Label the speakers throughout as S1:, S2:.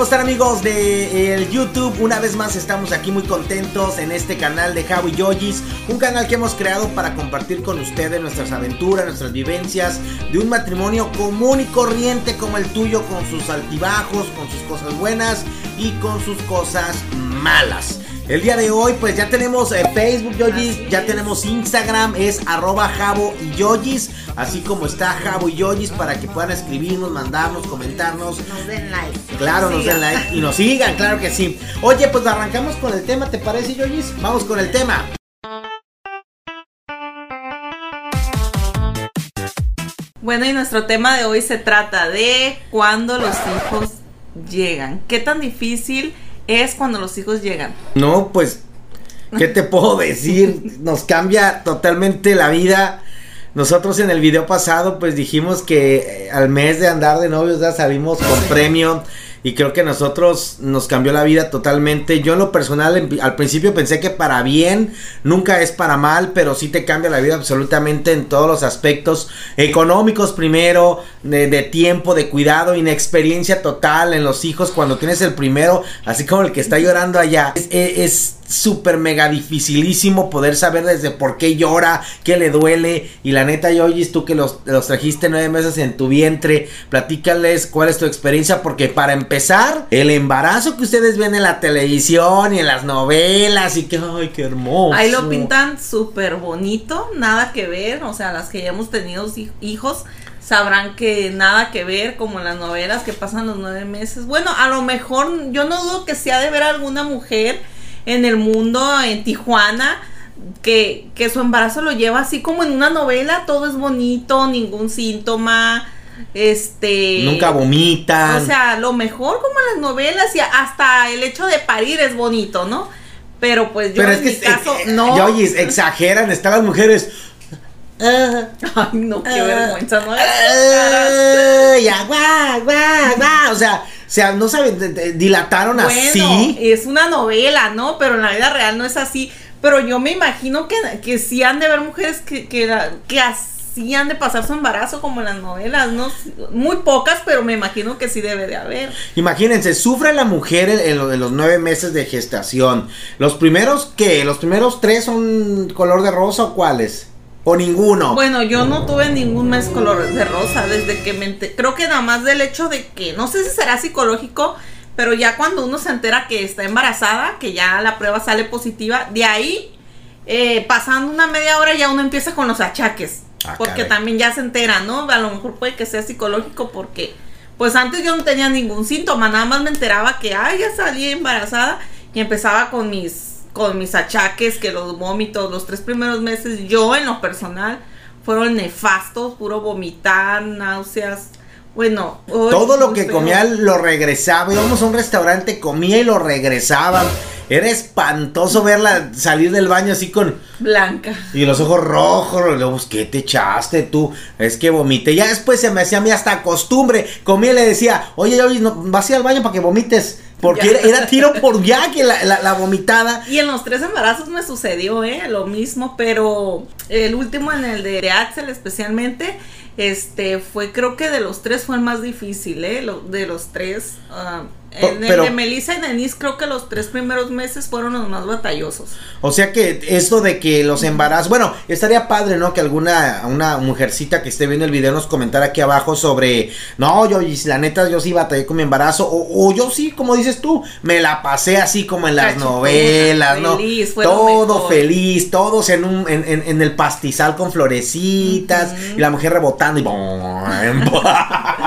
S1: ¿cómo están amigos de el YouTube? Una vez más estamos aquí muy contentos en este canal de Javi Yojis, un canal que hemos creado para compartir con ustedes nuestras aventuras, nuestras vivencias de un matrimonio común y corriente como el tuyo, con sus altibajos, con sus cosas buenas y con sus cosas malas. El día de hoy, pues ya tenemos eh, Facebook Yogis, ya tenemos Instagram, es arroba Jabo y Yogis, así como está Jabo y Yogis para que puedan escribirnos, mandarnos, comentarnos.
S2: Nos den like.
S1: Claro, nos den like y nos sigan, claro que sí. Oye, pues arrancamos con el tema, ¿te parece Yogis? Vamos con el tema.
S2: Bueno, y nuestro tema de hoy se trata de cuando los hijos llegan. ¿Qué tan difícil es cuando los hijos llegan?
S1: No, pues, ¿qué te puedo decir? Nos cambia totalmente la vida. Nosotros en el video pasado, pues dijimos que eh, al mes de andar de novios ya salimos con premio. Y creo que nosotros nos cambió la vida totalmente. Yo en lo personal al principio pensé que para bien, nunca es para mal, pero sí te cambia la vida absolutamente en todos los aspectos económicos primero, de, de tiempo, de cuidado, inexperiencia total en los hijos cuando tienes el primero, así como el que está llorando allá. Es es súper mega dificilísimo poder saber desde por qué llora, qué le duele. Y la neta, Yoyis, tú que los, los trajiste nueve meses en tu vientre, platícales cuál es tu experiencia, porque para empezar, el embarazo que ustedes ven en la televisión y en las novelas, y que, ay, qué hermoso.
S2: Ahí lo pintan súper bonito, nada que ver. O sea, las que ya hemos tenido hij- hijos sabrán que nada que ver, como en las novelas que pasan los nueve meses. Bueno, a lo mejor yo no dudo que sea de ver alguna mujer en el mundo, en Tijuana, que, que su embarazo lo lleva así como en una novela, todo es bonito, ningún síntoma. Este.
S1: Nunca vomitan.
S2: O sea, lo mejor como en las novelas y hasta el hecho de parir es bonito, ¿no? Pero pues yo
S1: pero
S2: en
S1: es que,
S2: caso, no.
S1: Exageran, están las mujeres.
S2: Ay, no, qué
S1: Ah.
S2: vergüenza, ¿no?
S1: ah, ya, guau, guau, guau. O sea, sea, no de- dilataron
S2: Bueno,
S1: así.
S2: es una novela, ¿no? Pero en la vida real no es así. Pero yo me imagino que, que sí han de haber mujeres que, que, que así han de pasar su embarazo como en las novelas, ¿no? Muy pocas, pero me imagino que sí debe de haber.
S1: Imagínense, sufre la mujer en, en lo de los nueve meses de gestación. Los primeros, ¿qué? ¿Los primeros tres son color de rosa o cuáles? ¿O ninguno?
S2: Bueno, yo no tuve ningún mes color de rosa desde que me Creo que nada más del hecho de que, no sé si será psicológico, pero ya cuando uno se entera que está embarazada, que ya la prueba sale positiva, de ahí, eh, pasando una media hora ya uno empieza con los achaques.
S1: Ah,
S2: porque
S1: caray.
S2: también ya se entera, ¿no? A lo mejor puede que sea psicológico porque, pues antes yo no tenía ningún síntoma, nada más me enteraba que, ay, ya salí embarazada y empezaba con mis, con mis achaques, que los vómitos, los tres primeros meses, yo en lo personal, fueron nefastos, puro vomitar, náuseas, bueno. uy,
S1: Todo lo que comía lo regresaba. Íbamos a un restaurante, comía y lo regresaba. Era espantoso verla salir del baño así con.
S2: Blanca.
S1: Y los ojos rojos. Y luego, pues, ¿qué te echaste tú? Es que vomité. Ya después se me hacía a mí hasta costumbre. Comía y le decía, oye, oye, no, vas a ir al baño para que vomites. Porque
S2: Ya.
S1: era, era tiro por viaje la, la, la vomitada.
S2: Y en los tres embarazos me sucedió, ¿eh? Lo mismo, pero el último en el de Axel especialmente, este, fue creo que de los tres fue el más difícil, ¿eh? Lo- de los tres. ah, en
S1: Pero-
S2: el de Melissa y Denise creo que los tres primeros meses fueron los más batallosos.
S1: O sea que esto de que los embarazos, bueno, estaría padre, ¿no? Que alguna una mujercita que esté viendo el video nos comentara aquí abajo sobre, no, yo la neta yo sí batallé con mi embarazo o, o yo sí, como dices tú, me la pasé así como en las novelas, ¿no?
S2: feliz, fue
S1: Todo feliz, todos en un en, en- en el pastizal con florecitas y la mujer rebotando y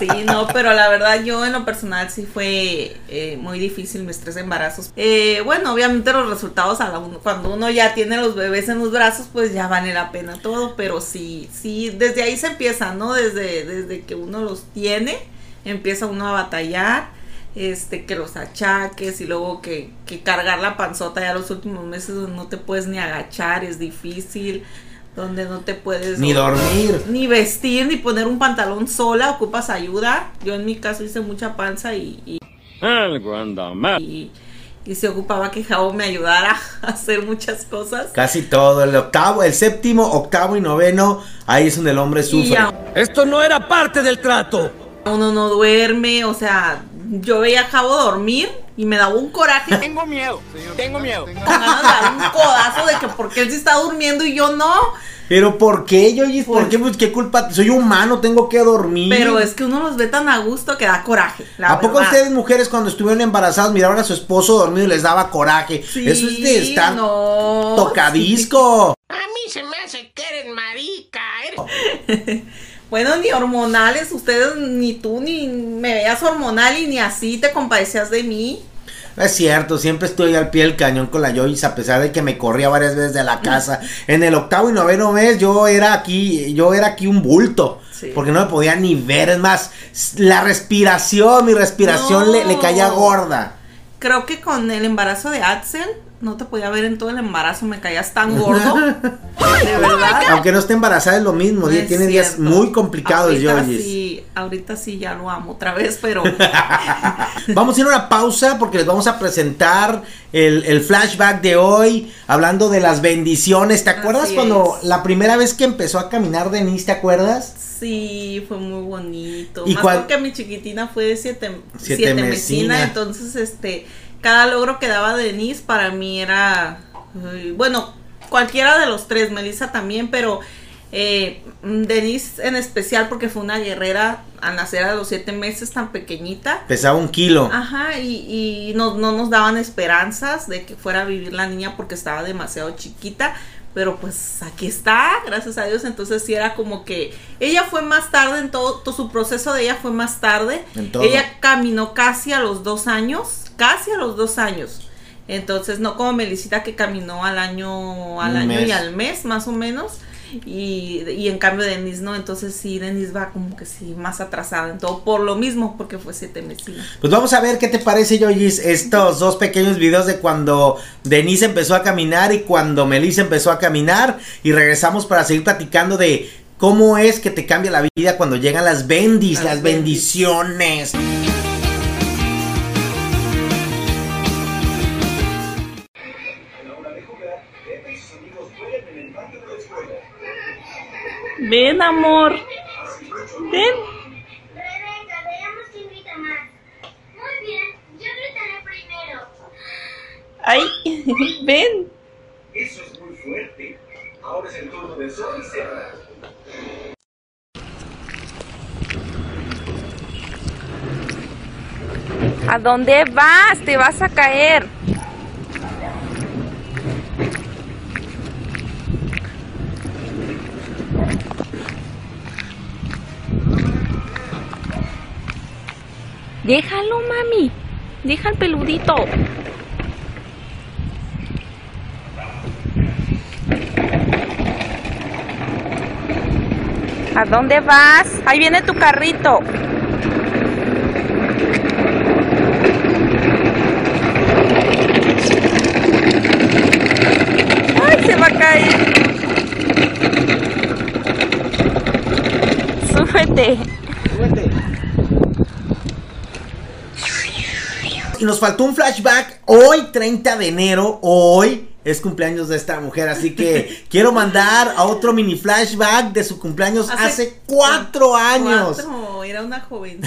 S2: Sí, no, pero la verdad yo en lo personal sí fue eh, muy difícil mis tres embarazos. Eh, bueno, obviamente los resultados a la uno- cuando uno ya tiene los bebés en los brazos, pues ya vale la pena todo, pero sí, sí, desde ahí se empieza, ¿no? Desde, desde que uno los tiene, empieza uno a batallar, este, que los achaques y luego que, que cargar la panzota ya los últimos meses no te puedes ni agachar, es difícil, donde no te puedes
S1: ni dormir.
S2: ni vestir, ni poner un pantalón sola, ocupas ayuda. Yo en mi caso hice mucha panza y, y, se ocupaba que Javo me ayudara a hacer muchas cosas.
S1: Casi todo, el octavo, el séptimo, octavo y noveno, ahí es donde el hombre sufre.
S3: Esto no era parte del trato.
S2: uno no duerme, o sea, yo veía a Javo dormir y me daba un coraje.
S3: Tengo miedo, tengo miedo.
S2: Con ganas de dar un codazo de que porque él sí está durmiendo y yo no.
S1: Pero ¿por qué, Yoyis? ¿Por qué? Pues, ¿Qué culpa? Soy humano, tengo que dormir.
S2: Pero es que uno los ve tan a gusto que da coraje. la
S1: ¿A poco ustedes, mujeres, cuando estuvieron embarazadas, miraban a su esposo dormido y les daba coraje?
S2: Sí,
S1: Eso es de estar
S2: no,
S1: tocadisco.
S4: A mí se me hace que eres marica. Eres...
S2: Bueno, ni hormonales, ustedes, ni tú, ni me veías hormonal y ni así te compadecías de mí.
S1: Es cierto, siempre estoy al pie del cañón con la Joyce, a pesar de que me corría varias veces de la casa. En el octavo y noveno mes yo era aquí, yo era aquí un bulto.
S2: Sí.
S1: Porque no me podía ni ver. Es más, la respiración, mi respiración
S2: No.
S1: le, le caía gorda.
S2: Creo que con el embarazo de Axel, no te podía ver en todo el embarazo, me caías tan gordo. de verdad.
S1: Aunque no esté embarazada es lo mismo.
S2: No es
S1: tiene días muy complicados,
S2: ahorita sí, ahorita sí ya lo amo otra vez, pero
S1: Vamos a ir a una pausa porque les vamos a presentar el, el flashback de hoy, hablando de las bendiciones. ¿Te acuerdas
S2: Así
S1: cuando
S2: es.
S1: la primera vez que empezó a caminar Denise, te acuerdas?
S2: sí, fue muy bonito.
S1: ¿Y
S2: Más
S1: cuál-
S2: porque mi chiquitina fue de siete,
S1: Siete
S2: siete,
S1: mesina.
S2: mesina, entonces este, cada logro que daba Denise para mí era, bueno, cualquiera de los tres, Melissa también, pero eh, Denise en especial porque fue una guerrera al nacer a los siete meses tan pequeñita.
S1: Pesaba un kilo.
S2: Ajá, y, y no, no nos daban esperanzas de que fuera a vivir la niña porque estaba demasiado chiquita. Pero pues aquí está, gracias a Dios. Entonces sí era como que ella fue más tarde en todo, todo su proceso de ella fue más tarde.
S1: En todo.
S2: Ella caminó casi a los dos años, casi a los dos años. Entonces no como Melisita que caminó al año, al
S1: Un
S2: año
S1: mes.
S2: y al mes más o menos. Y, y en cambio Denise no, entonces sí, Denise va como que sí, más atrasada en todo, por lo mismo, porque fue siete meses.
S1: Pues vamos a ver qué te parece, Yoyis, estos dos pequeños videos de cuando Denise empezó a caminar y cuando Melissa empezó a caminar. Y regresamos para seguir platicando de cómo es que te cambia la vida cuando llegan las bendis,
S2: Las
S1: las,
S2: bendis. Ven, amor. Ven.
S5: Rebeca, veamos quién grita más. Muy bien, yo gritaré primero.
S2: Ay, ven.
S6: Eso es muy fuerte. Ahora es el turno de Sol y Zelda.
S7: ¿A dónde vas? Te vas a caer. Déjalo, mami. Deja el peludito. ¿A dónde vas? Ahí viene tu carrito. ¡Ay, se va a caer! Súbete.
S1: Y nos faltó un flashback hoy, 30 de enero, hoy. Es cumpleaños de esta mujer, así que quiero mandar a otro mini flashback de su cumpleaños hace, cuatro años.
S2: Cuatro, era una joven.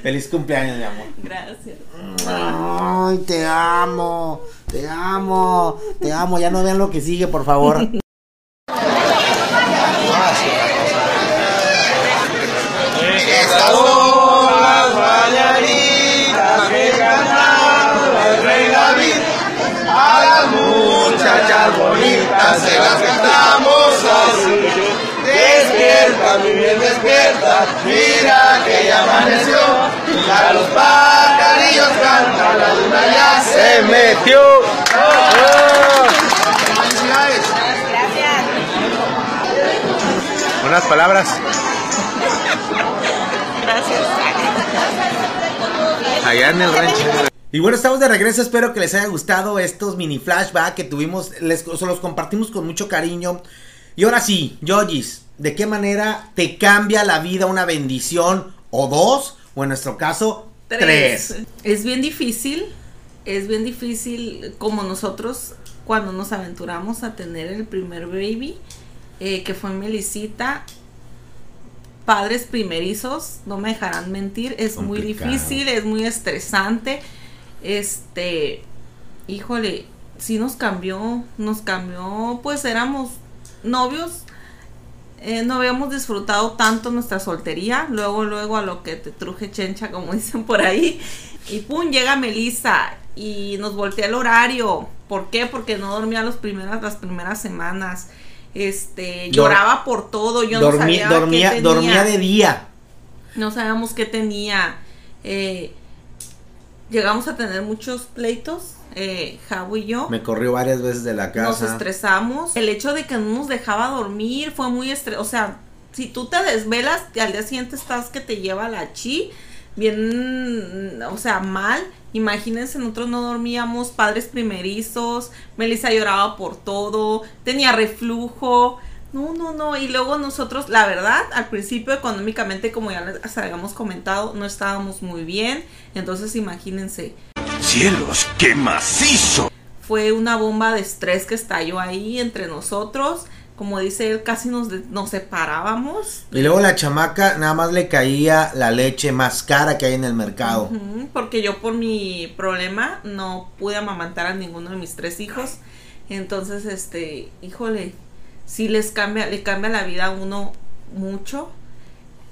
S1: Feliz cumpleaños, mi amor.
S2: Gracias.
S1: Ay, te amo, te amo, te amo. Ya no vean lo que sigue, por favor.
S6: se metió. ¡Felicidades! Unas palabras. Allá en el rancho.
S1: Y bueno, estamos de regreso. Espero que les haya gustado estos mini flashback que tuvimos. Les se los compartimos con mucho cariño. Y ahora sí, Yogis, ¿de qué manera te cambia la vida una bendición o dos? O en nuestro caso, tres.
S2: Es bien difícil, es bien difícil como nosotros cuando nos aventuramos a tener el primer baby, eh, que fue Melisita. padres primerizos, no me dejarán mentir, es muy difícil, es muy estresante. Este, híjole, sí nos cambió, nos cambió, pues éramos novios, eh, no habíamos disfrutado tanto nuestra soltería, luego, luego a lo que te truje chencha, como dicen por ahí, y pum, llega Melissa y nos voltea el horario. ¿Por qué? Porque no dormía los primeras, las primeras semanas. Este,
S1: Dor-
S2: lloraba por todo, yo no sabía
S1: dormía,
S2: qué tenía.
S1: dormía de día.
S2: No sabíamos qué tenía. Eh, llegamos a tener muchos pleitos, eh, Javo y yo.
S1: Me corrió varias veces de la
S2: Nos
S1: casa.
S2: estresamos. El hecho de que no nos dejaba dormir fue muy estres... O sea, si tú te desvelas al día siguiente estás que te lleva la chi, bien, o sea, mal. Imagínense, nosotros no dormíamos, padres primerizos, Melissa lloraba por todo, tenía reflujo. No, no, no. Y luego nosotros, la verdad, al principio económicamente, como ya les habíamos comentado, no estábamos muy bien. Entonces, imagínense,
S6: ¡Cielos, qué macizo!
S2: fue una bomba de estrés que estalló ahí entre nosotros. Como dice él, casi nos, nos separábamos.
S1: Y luego la chamaca nada más le caía la leche más cara que hay en el mercado.
S2: Porque yo por mi problema no pude amamantar a ninguno de mis tres hijos. Entonces, este, híjole, sí les cambia, le cambia la vida a uno mucho.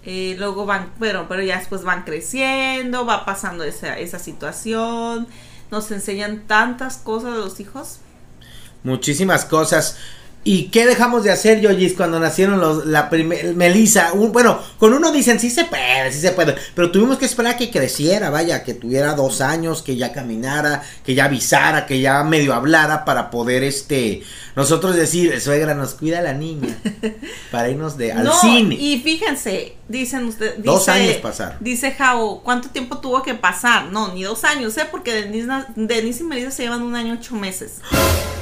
S2: Eh, luego van, pero, pero ya después van creciendo, va pasando esa, esa situación. Nos enseñan tantas cosas a los hijos.
S1: Muchísimas cosas. ¿Y qué dejamos de hacer, Yoyis, cuando nacieron los, la primer, Melissa? Un- bueno, con uno dicen, sí se puede, sí se puede, pero tuvimos que esperar a que creciera, vaya, que tuviera dos años, que ya caminara, que ya avisara, que ya medio hablara para poder, este, nosotros decir, suegra, nos cuida la niña, para irnos de, al
S2: no,
S1: cine.
S2: y fíjense, dicen ustedes.
S1: Dos años pasaron.
S2: Dice Jao, ¿cuánto tiempo tuvo que pasar? No, ni dos años, ¿eh? Porque Denise, Denise y Melissa se llevan un año ocho meses.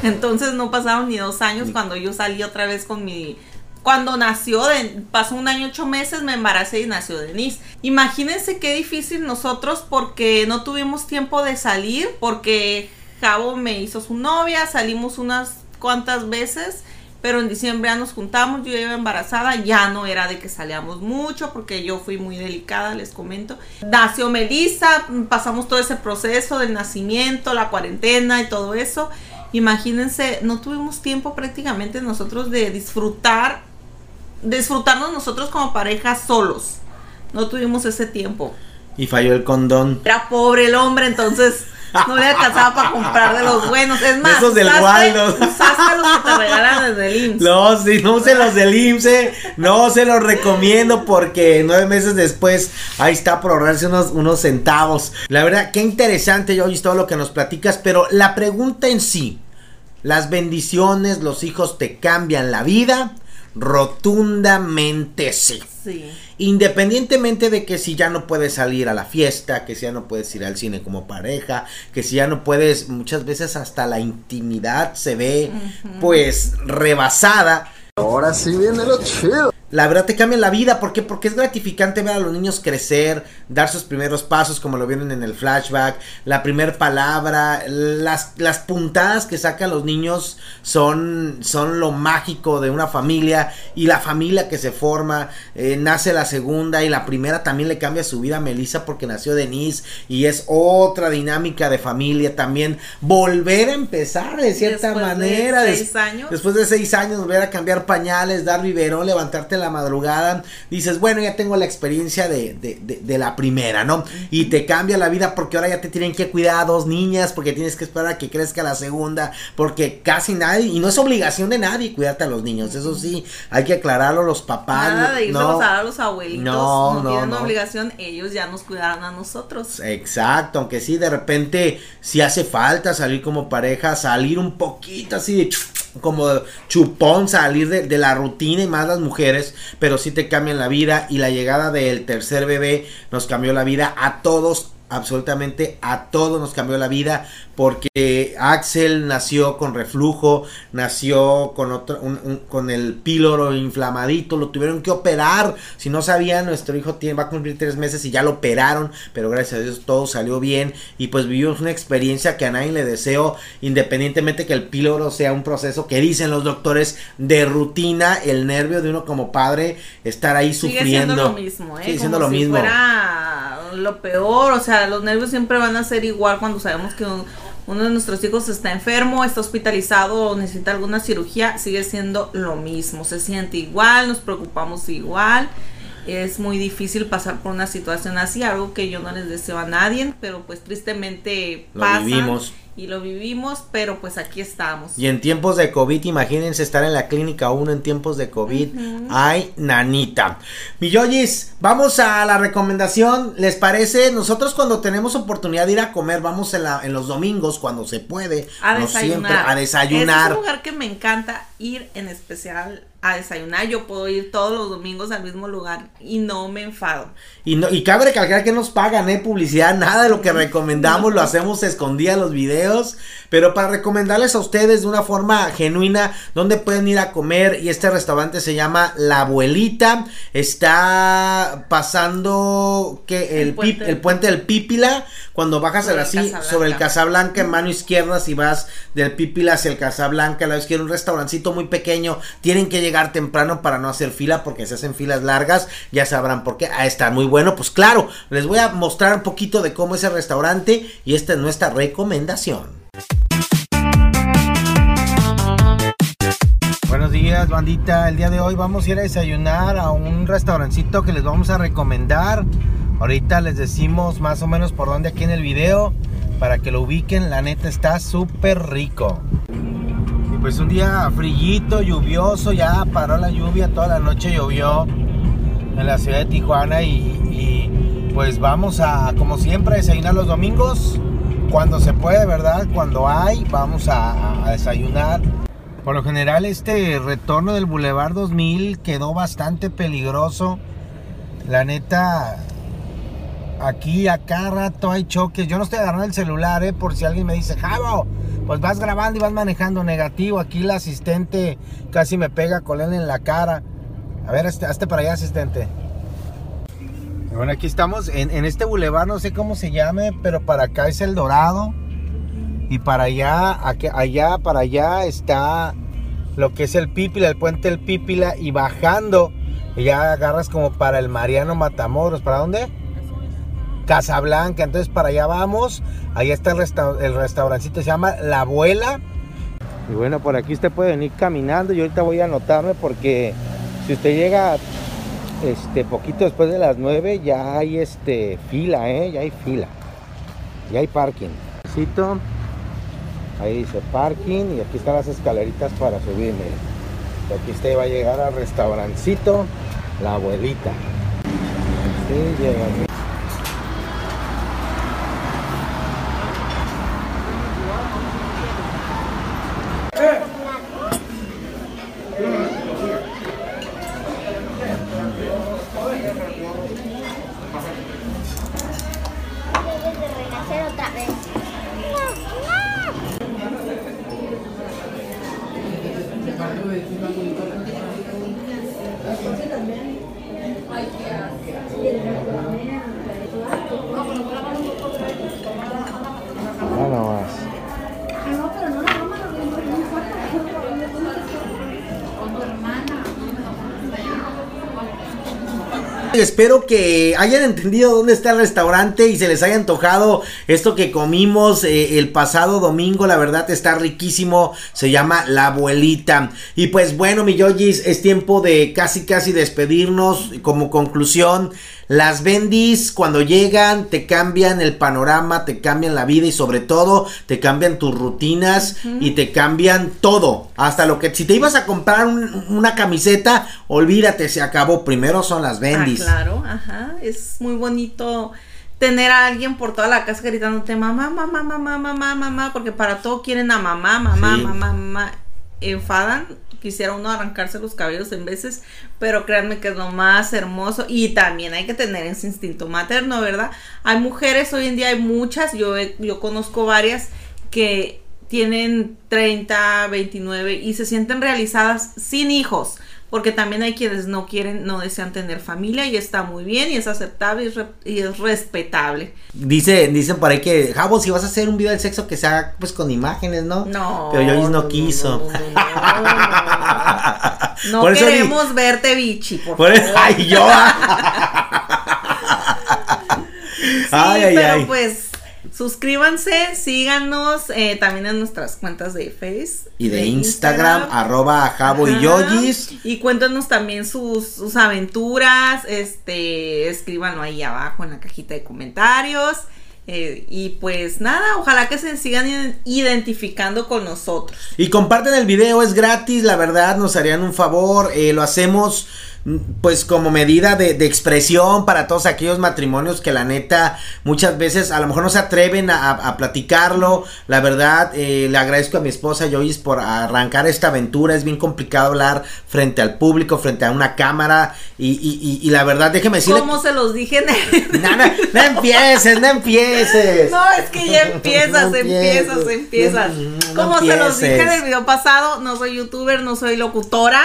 S2: Entonces no pasaron ni dos años cuando yo salí otra vez con mi. Cuando nació, de- pasó un año ocho meses, me embaracé y nació Denise. Imagínense qué difícil nosotros porque no tuvimos tiempo de salir, porque Javo me hizo su novia, salimos unas cuantas veces, pero en diciembre ya nos juntamos, yo iba embarazada, ya no era de que salíamos mucho, porque yo fui muy delicada, les comento. Nació Melissa, pasamos todo ese proceso del nacimiento, la cuarentena y todo eso. Imagínense, no tuvimos tiempo prácticamente nosotros de disfrutar, disfrutarnos nosotros como pareja solos. No tuvimos ese tiempo.
S1: Y falló el condón.
S2: Era pobre el hombre, entonces no le alcanzaba para comprar de los buenos. Es más,
S1: esos del
S2: usaste-
S1: Waldo.
S2: usaste los que te regalan desde el IMSS.
S1: No, sí, no se los del IMSS, eh, no se los recomiendo porque nueve meses después ahí está por ahorrarse unos, unos centavos. La verdad, qué interesante, Yoyis, todo lo que nos platicas, pero la pregunta en sí, las bendiciones, los hijos te cambian la vida, rotundamente sí.
S2: Sí.
S1: Independientemente de que si ya no puedes salir a la fiesta, que si ya no puedes ir al cine como pareja, que si ya no puedes, muchas veces hasta la intimidad se ve pues rebasada.
S8: Ahora sí viene lo chido.
S1: La verdad te cambia la vida, ¿por qué? Porque es gratificante ver a los niños crecer, dar sus primeros pasos como lo vieron en el flashback, la primer palabra, las, las puntadas que sacan los niños son, son lo mágico de una familia y la familia que se forma, eh, nace la segunda y la primera también le cambia su vida a Melissa porque nació Denise y es otra dinámica de familia también, volver a empezar de cierta
S2: Después de
S1: manera. des-
S2: seis años.
S1: Después de seis años, volver a cambiar pañales, dar biberón, levantarte en la madrugada, dices, bueno, ya tengo la experiencia de, de, de- de la primera, ¿no? Y te cambia la vida porque ahora ya te tienen que cuidar a dos niñas, porque tienes que esperar a que crezca la segunda, porque casi nadie, y no es obligación de nadie cuidarte a los niños, eso sí, hay que aclararlo los papás.
S2: Nada de
S1: no.
S2: a a los abuelitos.
S1: No,
S2: No,
S1: no,
S2: tienen
S1: no.
S2: obligación, ellos ya nos cuidaron a nosotros.
S1: Exacto, aunque sí, de repente, si hace falta salir como pareja, salir un poquito así de como chupón, salir de, de la rutina y más las mujeres, pero sí te cambian la vida y la llegada del tercer bebé nos cambió la vida a todos absolutamente a todos nos cambió la vida porque Axel nació con reflujo, nació con otro, un- un- con el píloro inflamadito, lo tuvieron que operar. Si no sabían, nuestro hijo tiene, va a cumplir tres meses y ya lo operaron, pero gracias a Dios todo salió bien y pues vivimos una experiencia que a nadie le deseo, independientemente que el píloro sea un proceso que dicen los doctores de rutina, el nervio de uno como padre estar ahí
S2: Sigue
S1: sufriendo.
S2: siendo lo mismo, ¿eh?
S1: Sigue siendo
S2: Como
S1: lo
S2: si
S1: mismo.
S2: fuera lo peor, o sea, los nervios siempre van a ser igual cuando sabemos que un- uno de nuestros hijos está enfermo, está hospitalizado o necesita alguna cirugía, sigue siendo lo mismo, se siente igual, nos preocupamos igual. Es muy difícil pasar por una situación así, algo que yo no les deseo a nadie, pero pues tristemente
S1: Lo
S2: pasa
S1: vivimos.
S2: Y lo vivimos, pero pues aquí estamos.
S1: Y en tiempos de COVID, imagínense estar en la clínica uno en tiempos de COVID. Ay, nanita. Mi Yoyis, vamos a la recomendación. ¿Les parece? Nosotros cuando tenemos oportunidad de ir a comer, vamos en, la, en los domingos cuando se puede.
S2: A
S1: no
S2: desayunar.
S1: siempre, a desayunar.
S2: Es un lugar que me encanta ir en especial a desayunar. Yo puedo ir todos los domingos al mismo lugar y no me enfado.
S1: Y, no, y cabe recalcar que nos pagan, ¿eh? Publicidad, nada de lo que recomendamos lo hacemos escondida los videos. Pero para recomendarles a ustedes de una forma genuina dónde pueden ir a comer. Y este restaurante se llama La Abuelita. Está pasando que el,
S2: El
S1: pip-
S2: puente.
S1: el puente del Pípila. Cuando bajas
S2: Sobre
S1: a la
S2: el
S1: sí,
S2: Casablanca.
S1: sobre el Casablanca en mano izquierda, si vas del Pípila hacia el Casablanca, a la izquierda un restaurancito muy pequeño, tienen que llegar temprano para no hacer fila porque se hacen filas largas, ya sabrán por qué, ah, está muy bueno, pues claro, les voy a mostrar un poquito de cómo es el restaurante y esta es nuestra recomendación. Buenos días, bandita. El día de hoy vamos a ir a desayunar a un restaurancito que les vamos a recomendar. Ahorita les decimos más o menos por dónde aquí en el video para que lo ubiquen. La neta está súper rico. Pues un día frillito, lluvioso, ya paró la lluvia, toda la noche llovió en la ciudad de Tijuana y, pues vamos a, como siempre, a desayunar los domingos. Cuando se puede, ¿verdad? Cuando hay, vamos a, a desayunar. Por lo general este retorno del Boulevard 2000 quedó bastante peligroso. La neta, aquí a cada rato hay choques. Yo no estoy agarrando el celular, ¿eh? Por si alguien me dice, Javo, pues vas grabando y vas manejando negativo. Aquí la asistente casi me pega con él en la cara. A ver, hazte para allá, asistente. Bueno, aquí estamos en, este bulevar, no sé cómo se llame, pero para acá es el Dorado. Y para allá, allá, para allá está lo que es el Pípila, el puente del Pípila. Y bajando, ya agarras como para el Mariano Matamoros. ¿Para dónde? Casablanca. Entonces para allá vamos. Allá está el, resta- el restaurancito, se llama La Abuela. Y bueno, por aquí usted puede venir caminando. Yo ahorita voy a anotarme porque si usted llega este poquito después de las 9 ya hay este fila, ¿eh? Ya hay fila. Ya hay parking. Ahí dice parking y aquí están las escaleritas para subirme. Aquí usted va a llegar al restaurancito La Abuelita. Espero que hayan entendido dónde está el restaurante y se les haya antojado esto que comimos eh, el pasado domingo. La verdad está riquísimo. Se llama La Abuelita. Y pues bueno, mi Yojis, es tiempo de casi casi despedirnos. Como conclusión, las bendis cuando llegan te cambian el panorama, te cambian la vida y sobre todo te cambian tus rutinas y te cambian todo. Hasta lo que si te ibas a comprar un- una camiseta, olvídate, se acabó. Primero son las bendis.
S2: Ah, claro, ajá. Es muy bonito tener a alguien por toda la casa gritándote mamá, mamá, mamá, mamá, mamá, porque para todo quieren a mamá, mamá,
S1: Sí.
S2: mamá, mamá. Enfadan. Quisiera uno arrancarse los cabellos en veces, pero créanme que es lo más hermoso y también hay que tener ese instinto materno, ¿verdad? Hay mujeres, hoy en día hay muchas, yo, yo conozco varias que tienen 30, 29 y se sienten realizadas sin hijos, porque también hay quienes no quieren, no desean tener familia y está muy bien y es aceptable y, re- y es respetable.
S1: Dice, dicen por ahí que, Jabo, si vas a hacer un video del sexo que sea pues con imágenes, ¿no?
S2: No.
S1: Pero Yoyis no,
S2: no,
S1: quiso.
S2: No, queremos verte, bichi, por,
S1: Por eso,
S2: favor.
S1: ay, yo.
S2: Sí,
S1: ay, ay,
S2: pero
S1: ay.
S2: pues suscríbanse, síganos eh, también en nuestras cuentas de Face
S1: y de, Instagram, arroba Jabo y.
S2: Y cuéntanos también sus, sus aventuras. Este, escríbanlo ahí abajo en la cajita de comentarios. Eh, y pues nada, ojalá que se sigan iden- identificando con nosotros.
S1: Y comparten el video, es gratis, la verdad, nos harían un favor, eh, lo hacemos pues como medida de, de expresión para todos aquellos matrimonios que la neta muchas veces a lo mejor no se atreven a, a- a platicarlo, la verdad eh, le agradezco a mi esposa Joyce por arrancar esta aventura, es bien complicado hablar frente al público, frente a una cámara. Y, y- y- y la verdad déjeme decirle...
S2: Como se los dije.
S1: No, no, no empieces, no empieces.
S2: No, es que ya empiezas,
S1: No
S2: empiezas, empiezas.
S1: no- no
S2: Como se los dije en el video pasado, no soy youtuber, no soy locutora,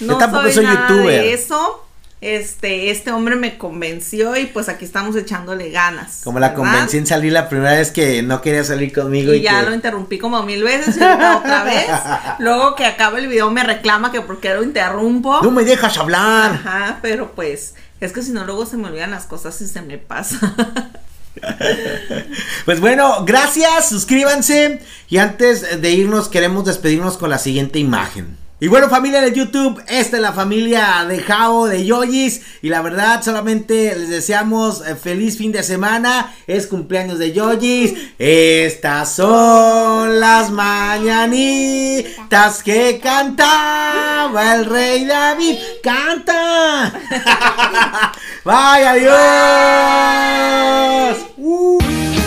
S2: no
S1: Yo tampoco
S2: soy,
S1: soy
S2: nada
S1: youtuber.
S2: de eso. Este, este hombre me convenció y pues aquí estamos echándole ganas.
S1: Como la
S2: ¿verdad?
S1: convencí en salir la primera vez que no quería salir conmigo.
S2: Y ya
S1: que-
S2: lo interrumpí como mil veces y otra vez. Luego que acaba el video me reclama que porque lo interrumpo.
S1: No me dejas hablar.
S2: Ajá, pero pues es que si no luego se me olvidan las cosas y se me pasa.
S1: Pues bueno, gracias, suscríbanse. Y antes de irnos, queremos despedirnos con la siguiente imagen. Y bueno, familia de YouTube, esta es la familia de Jao, de Yoyis. Y la verdad, solamente les deseamos eh, feliz fin de semana. Es cumpleaños de Yoyis. Estas son las mañanitas que cantaba el rey David. ¡Canta! ¡Bye, adiós! Uh.